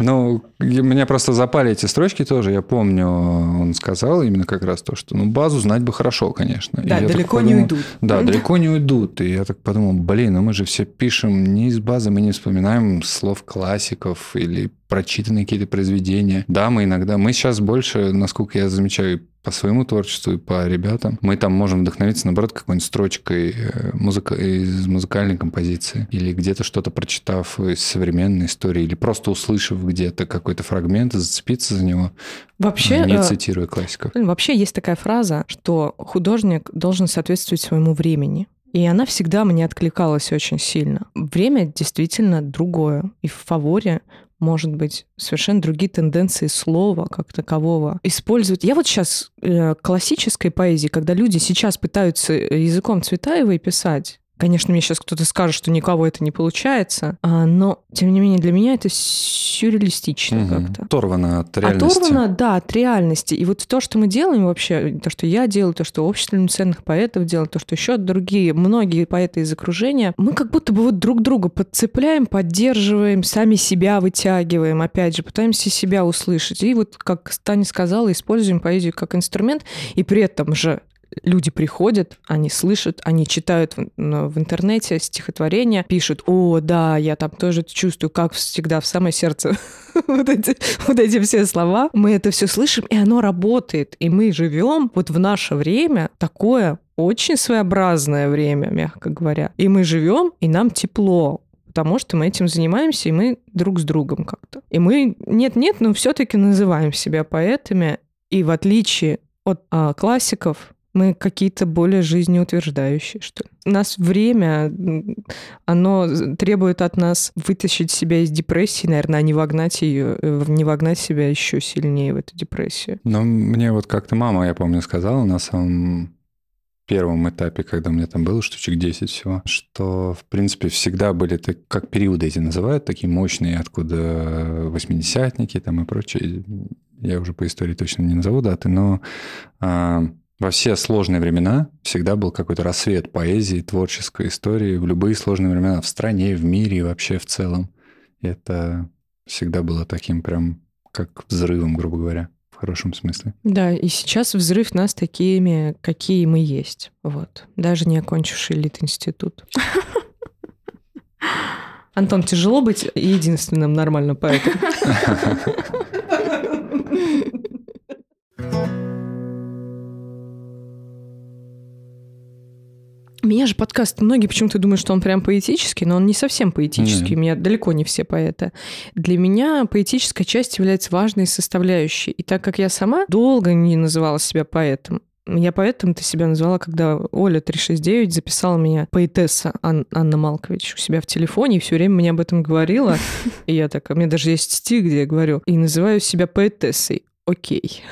Ну, меня просто запали эти строчки тоже. Я помню, он сказал именно как раз то, что ну, базу знать бы хорошо, конечно. Да, далеко подумал, не уйдут. Да, далеко не уйдут. И я так подумал, блин, ну мы же все пишем не из базы, мы не вспоминаем слов классиков или прочитанные какие-то произведения. Да, мы иногда, мы сейчас больше, насколько я замечаю, по своему творчеству и по ребятам, мы там можем вдохновиться, наоборот, какой-нибудь строчкой э, музыка, из музыкальной композиции или где-то что-то прочитав из современной истории или просто услышав где-то какой-то фрагмент и зацепиться за него, вообще, не э, цитируя классиков. Вообще есть такая фраза, что художник должен соответствовать своему времени. И она всегда мне откликалась очень сильно. Время действительно другое. И в фаворе может быть, совершенно другие тенденции слова как такового использовать. Я вот сейчас э, классической поэзии, когда люди сейчас пытаются языком Цветаевой писать, Конечно, мне сейчас кто-то скажет, что никого это не получается, а, но, тем не менее, для меня это сюрреалистично угу. как-то. Оторвано от реальности. Оторвано, да, от реальности. И вот то, что мы делаем вообще, то, что я делаю, то, что общество ценных поэтов делает, то, что еще другие, многие поэты из окружения, мы как будто бы вот друг друга подцепляем, поддерживаем, сами себя вытягиваем, опять же, пытаемся себя услышать. И вот, как Таня сказала, используем поэзию как инструмент, и при этом же люди приходят, они слышат, они читают в, в интернете стихотворения, пишут, о, да, я там тоже чувствую, как всегда, в самое сердце вот, эти, вот эти все слова. Мы это все слышим, и оно работает. И мы живем вот в наше время такое очень своеобразное время, мягко говоря. И мы живем, и нам тепло потому что мы этим занимаемся, и мы друг с другом как-то. И мы, нет-нет, но все-таки называем себя поэтами, и в отличие от а, классиков, мы какие-то более жизнеутверждающие, что ли. У нас время, оно требует от нас вытащить себя из депрессии, наверное, а не вогнать ее, э, не вогнать себя еще сильнее в эту депрессию. Но мне вот как-то мама, я помню, сказала на самом первом этапе, когда у меня там было штучек 10 всего, что, в принципе, всегда были, так, как периоды эти называют, такие мощные, откуда восьмидесятники там и прочее. Я уже по истории точно не назову даты, но а, во все сложные времена всегда был какой-то рассвет поэзии, творческой истории, в любые сложные времена, в стране, в мире и вообще в целом. И это всегда было таким прям как взрывом, грубо говоря в хорошем смысле. Да, и сейчас взрыв нас такими, какие мы есть. Вот. Даже не окончивший элит-институт. Антон, тяжело быть единственным нормальным поэтом? Меня же подкаст, многие почему-то думают, что он прям поэтический, но он не совсем поэтический. Mm-hmm. У меня далеко не все поэты. Для меня поэтическая часть является важной составляющей. И так как я сама долго не называла себя поэтом, я поэтому-то себя назвала, когда Оля 369 записала меня поэтесса Ан- Анна Малкович у себя в телефоне и все время мне об этом говорила. И я так, у меня даже есть стих, где я говорю, и называю себя поэтессой окей.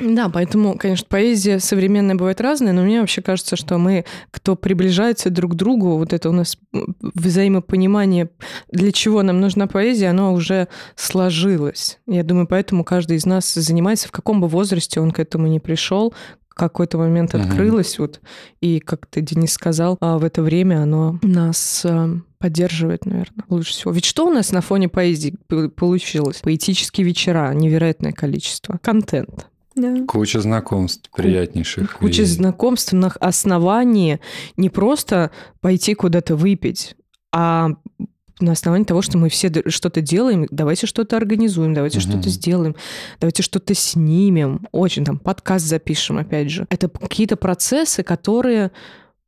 Да, поэтому, конечно, поэзия современная бывает разная, но мне вообще кажется, что мы, кто приближается друг к другу, вот это у нас взаимопонимание, для чего нам нужна поэзия, оно уже сложилось. Я думаю, поэтому каждый из нас занимается, в каком бы возрасте он к этому не пришел, какой-то момент открылось, вот, и, как ты, Денис, сказал, а в это время оно нас а, поддерживает, наверное, лучше всего. Ведь что у нас на фоне поэзии получилось? Поэтические вечера, невероятное количество. Контент. Да. Куча знакомств приятнейших. Куча и... знакомств на основании не просто пойти куда-то выпить, а на основании того, что мы все что-то делаем, давайте что-то организуем, давайте угу. что-то сделаем, давайте что-то снимем, очень там подкаст запишем, опять же. Это какие-то процессы, которые,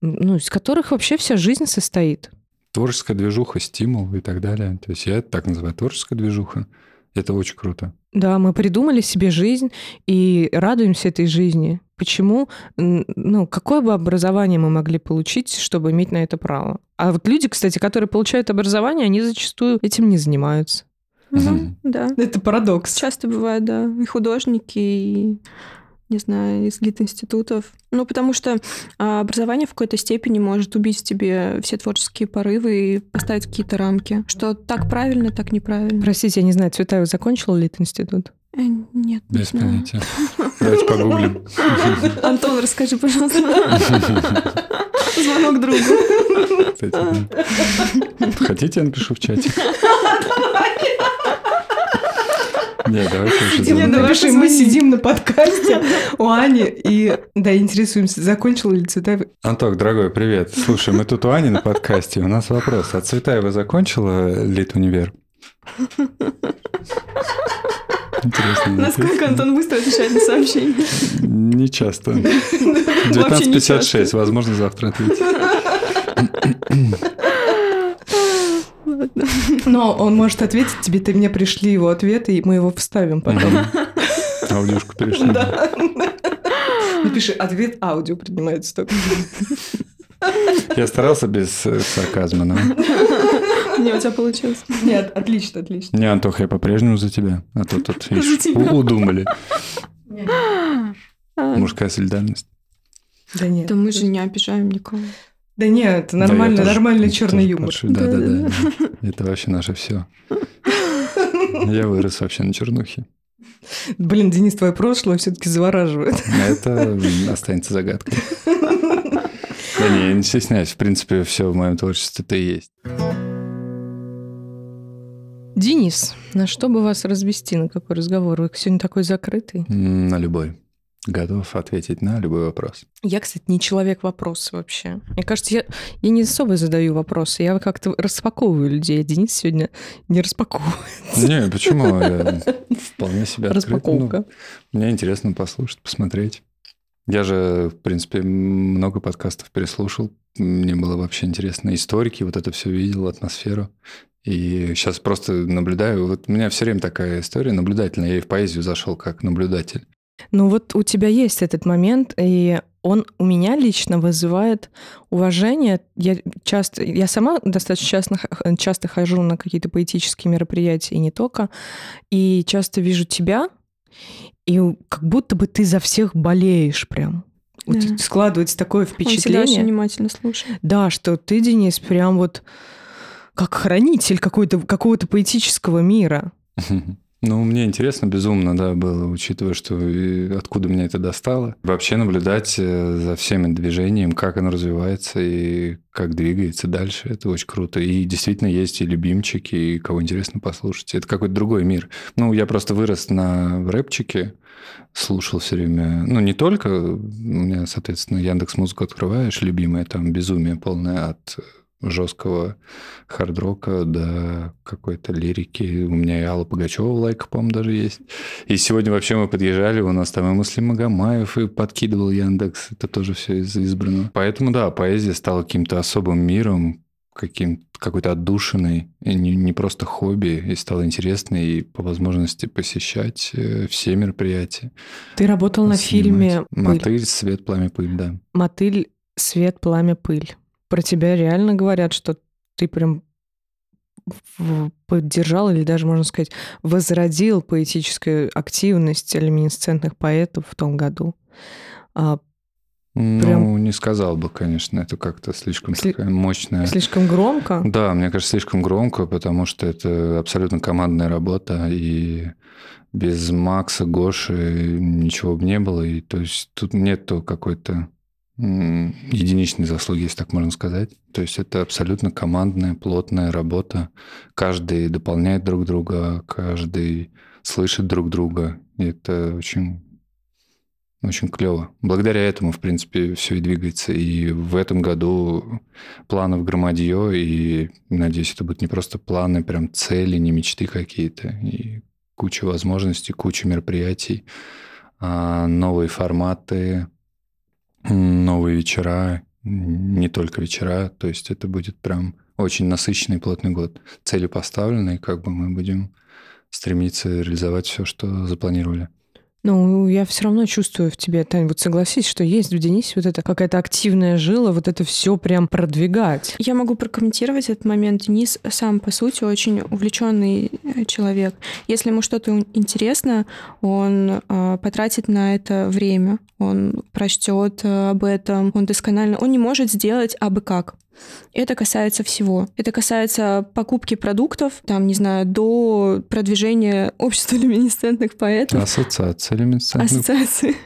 ну, из которых вообще вся жизнь состоит. Творческая движуха, стимул и так далее. То есть я это так называю, творческая движуха. Это очень круто. Да, мы придумали себе жизнь и радуемся этой жизни. Почему? Ну, какое бы образование мы могли получить, чтобы иметь на это право? А вот люди, кстати, которые получают образование, они зачастую этим не занимаются. Угу, да. Это парадокс. Часто бывает, да. И художники, и не знаю, из гид-институтов. Ну, потому что а, образование в какой-то степени может убить в тебе все творческие порывы и поставить какие-то рамки. Что так правильно, так неправильно. Простите, я не знаю, Цветаева закончила лит-институт? Э, нет. Без не понятия. Давайте погуглим. Антон, расскажи, пожалуйста. Звонок другу. Хотите, я напишу в чате? Нет, уже Нет, напиши, мы сидим на подкасте у Ани и, да, интересуемся, закончила ли Цветаева. Анток, дорогой, привет. Слушай, мы тут у Ани на подкасте, у нас вопрос. А Цветаева закончила Лит-универ? Интересно. Насколько Антон быстро отвечает на сообщения? Не часто. 19.56, возможно, завтра ответить. Но он может ответить тебе, ты мне пришли его ответы, и мы его вставим потом. Аудиошку перешли. Да. Напиши, ответ аудио принимается только. Я старался без сарказма, но... Не, у тебя получилось. Нет, отлично, отлично. Не, Антоха, я по-прежнему за тебя. А то тут, видишь, удумали. Мужская солидарность. Да нет. Да мы же не обижаем никого. Да нет, нормальный, да, нормальный тоже, черный юмор. Подшу, да, да, да, да. Это вообще наше все. Я вырос вообще на чернухе. Блин, Денис, твое прошлое все-таки завораживает. Это останется загадкой. Да не, я не стесняюсь. В принципе, все в моем творчестве-то и есть. Денис, на что бы вас развести, на какой разговор? Вы сегодня такой закрытый? На любой. Готов ответить на любой вопрос. Я, кстати, не человек вопроса вообще. Мне кажется, я, я не особо задаю вопросы. Я как-то распаковываю людей. А Денис сегодня не распаковывает. Не, почему? Я вполне себе открыт. Распаковка. Ну, мне интересно послушать, посмотреть. Я же, в принципе, много подкастов переслушал. Мне было вообще интересно. Историки, вот это все видел, атмосферу. И сейчас просто наблюдаю. Вот у меня все время такая история наблюдательная. Я и в поэзию зашел как наблюдатель. Ну вот у тебя есть этот момент, и он у меня лично вызывает уважение. Я часто, я сама достаточно часто, часто хожу на какие-то поэтические мероприятия, и не только, и часто вижу тебя, и как будто бы ты за всех болеешь прям. Да. Складывается такое впечатление. Он всегда очень внимательно слушает. Да, что ты, Денис, прям вот как хранитель какого-то какого-то поэтического мира. Ну, мне интересно безумно, да, было, учитывая, что откуда меня это достало. Вообще наблюдать э, за всеми движением, как оно развивается и как двигается дальше, это очень круто. И действительно есть и любимчики, и кого интересно послушать. Это какой-то другой мир. Ну, я просто вырос на рэпчике, слушал все время. Ну, не только. У меня, соответственно, Яндекс Музыку открываешь, любимое там безумие полное от жесткого хард-рока до какой-то лирики. У меня и Алла Пугачева лайк, по-моему, даже есть. И сегодня вообще мы подъезжали, у нас там и Муслим Магомаев, и подкидывал Яндекс. Это тоже все из избрано. Поэтому, да, поэзия стала каким-то особым миром, каким какой-то отдушиной, и не, не просто хобби, и стало интересно и по возможности посещать э, все мероприятия. Ты работал снимать. на фильме «Мотыль. Свет, пламя, пыль», да. «Мотыль. Свет, пламя, пыль» про тебя реально говорят, что ты прям поддержал или даже, можно сказать, возродил поэтическую активность люминесцентных поэтов в том году. А, ну, прям... не сказал бы, конечно, это как-то слишком Сли... такая мощная... Слишком громко? Да, мне кажется, слишком громко, потому что это абсолютно командная работа, и без Макса, Гоши ничего бы не было, и то есть тут нету какой-то единичной заслуги, если так можно сказать. То есть это абсолютно командная, плотная работа. Каждый дополняет друг друга, каждый слышит друг друга. И это очень, очень клево. Благодаря этому, в принципе, все и двигается. И в этом году планов громадье, и, надеюсь, это будут не просто планы, прям цели, не мечты какие-то. И куча возможностей, куча мероприятий, а новые форматы, новые вечера, не только вечера, то есть это будет прям очень насыщенный плотный год. Цели поставлены, и как бы мы будем стремиться реализовать все, что запланировали. Ну, я все равно чувствую в тебе, Тань, вот согласись, что есть в Денисе вот эта какая-то активная жила, вот это все прям продвигать. Я могу прокомментировать этот момент. Денис сам, по сути, очень увлеченный э, человек. Если ему что-то интересно, он э, потратит на это время, он прочтет э, об этом, он досконально, он не может сделать абы как. Это касается всего. Это касается покупки продуктов, там, не знаю, до продвижения общества люминесцентных поэтов. Ассоциация люминесцентных. Ассоциации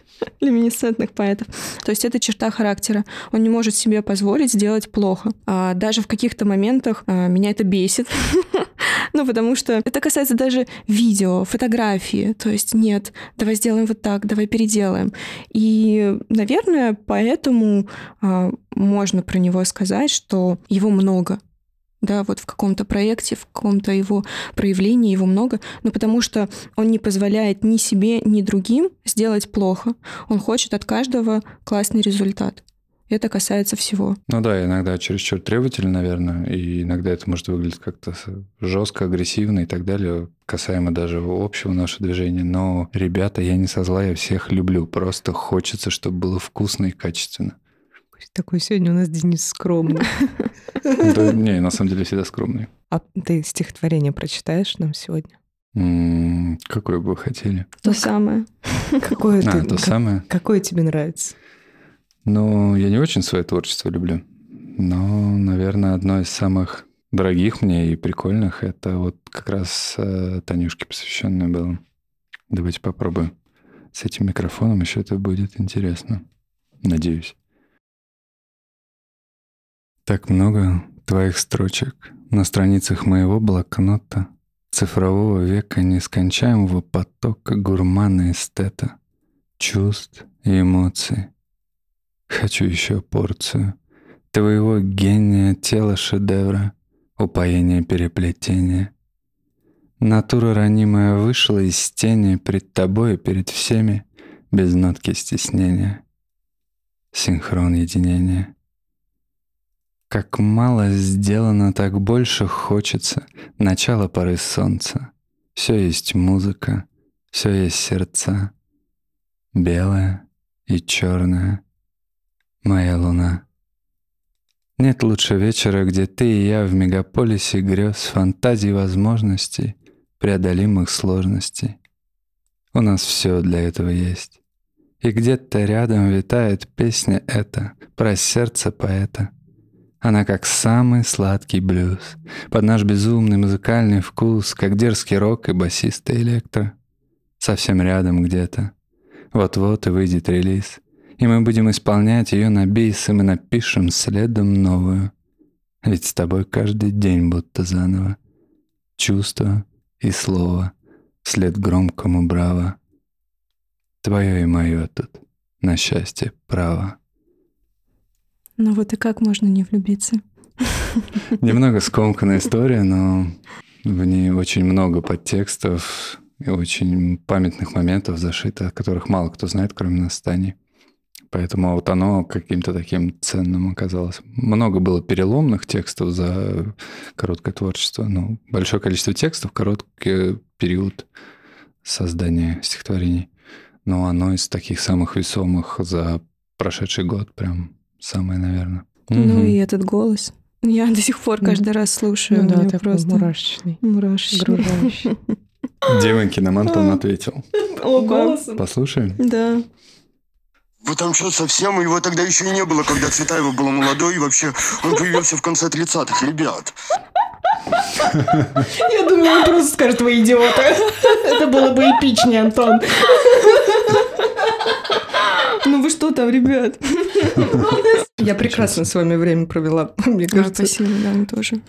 люминесцентных поэтов. То есть это черта характера. Он не может себе позволить сделать плохо. А даже в каких-то моментах а, меня это бесит. ну, потому что это касается даже видео, фотографии. То есть нет, давай сделаем вот так, давай переделаем. И, наверное, поэтому а, можно про него сказать, что его много да, вот в каком-то проекте, в каком-то его проявлении его много, но потому что он не позволяет ни себе, ни другим сделать плохо. Он хочет от каждого классный результат. Это касается всего. Ну да, иногда чересчур требовательно, наверное, и иногда это может выглядеть как-то жестко, агрессивно и так далее, касаемо даже общего нашего движения. Но, ребята, я не со зла, я всех люблю. Просто хочется, чтобы было вкусно и качественно. Такой сегодня у нас Денис скромный. Да, не, на самом деле всегда скромный. А ты стихотворение прочитаешь нам сегодня? Какое бы вы хотели? То самое. Какое а, то самое? Какое тебе нравится? Ну, я не очень свое творчество люблю. Но, наверное, одно из самых дорогих мне и прикольных это вот как раз э, Танюшке посвященное было. Давайте попробуем. С этим микрофоном еще это будет интересно. Надеюсь. Так много твоих строчек на страницах моего блокнота, Цифрового века нескончаемого потока гурмана эстета. чувств и эмоций. Хочу еще порцию твоего гения, тела шедевра, упоения переплетения. Натура ранимая вышла из тени пред тобой и перед всеми без нотки стеснения. Синхрон единения. Как мало сделано, так больше хочется. Начало поры солнца. Все есть музыка, все есть сердца. Белая и черная. Моя луна. Нет лучше вечера, где ты и я в мегаполисе грез, фантазий возможностей, преодолимых сложностей. У нас все для этого есть. И где-то рядом витает песня эта про сердце поэта. Она как самый сладкий блюз, под наш безумный музыкальный вкус, как дерзкий рок и басистый электро. Совсем рядом где-то. Вот-вот и выйдет релиз — и мы будем исполнять ее на бис, и мы напишем следом новую. Ведь с тобой каждый день будто заново. Чувство и слово вслед громкому браво. Твое и мое тут на счастье право. Ну вот и как можно не влюбиться? Немного скомканная история, но в ней очень много подтекстов и очень памятных моментов зашито, которых мало кто знает, кроме нас с Таней. Поэтому вот оно каким-то таким ценным оказалось. Много было переломных текстов за короткое творчество. Ну, большое количество текстов, короткий период создания стихотворений. Но оно из таких самых весомых за прошедший год прям самое, наверное. Ну угу. и этот голос. Я до сих пор каждый раз слушаю. Ну да, такой просто мурашечный. Мурашечный. Девоньки нам Антон ответил. О, голосом? Послушаем? Да. Вы там что, совсем? Его тогда еще и не было, когда Цветаева была молодой, и вообще он появился в конце 30-х, ребят. Я думаю, он просто скажет, вы идиоты. Это было бы эпичнее, Антон. Ну вы что там, ребят? Я прекрасно с вами время провела, мне кажется. Спасибо, да, тоже.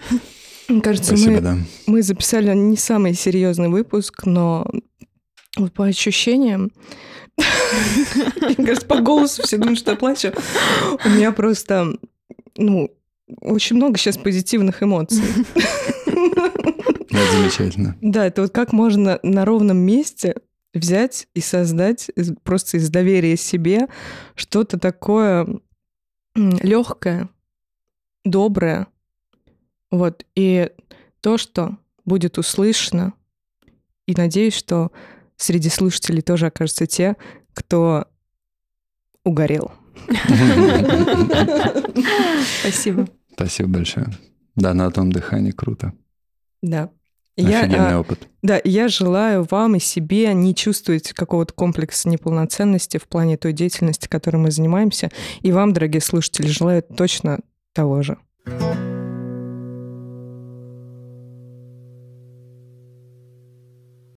Мне кажется, Спасибо, мы, да. мы записали не самый серьезный выпуск, но вот по ощущениям мне кажется, по голосу все думают, что я плачу. У меня просто, ну, очень много сейчас позитивных эмоций. Это замечательно. Да, это вот как можно на ровном месте взять и создать просто из доверия себе что-то такое легкое, доброе. Вот. И то, что будет услышано, и надеюсь, что среди слушателей тоже окажутся те, кто угорел. Спасибо. Спасибо большое. Да, на том дыхании круто. Да. Офигенный я, опыт. Да, я желаю вам и себе не чувствовать какого-то комплекса неполноценности в плане той деятельности, которой мы занимаемся. И вам, дорогие слушатели, желаю точно того же.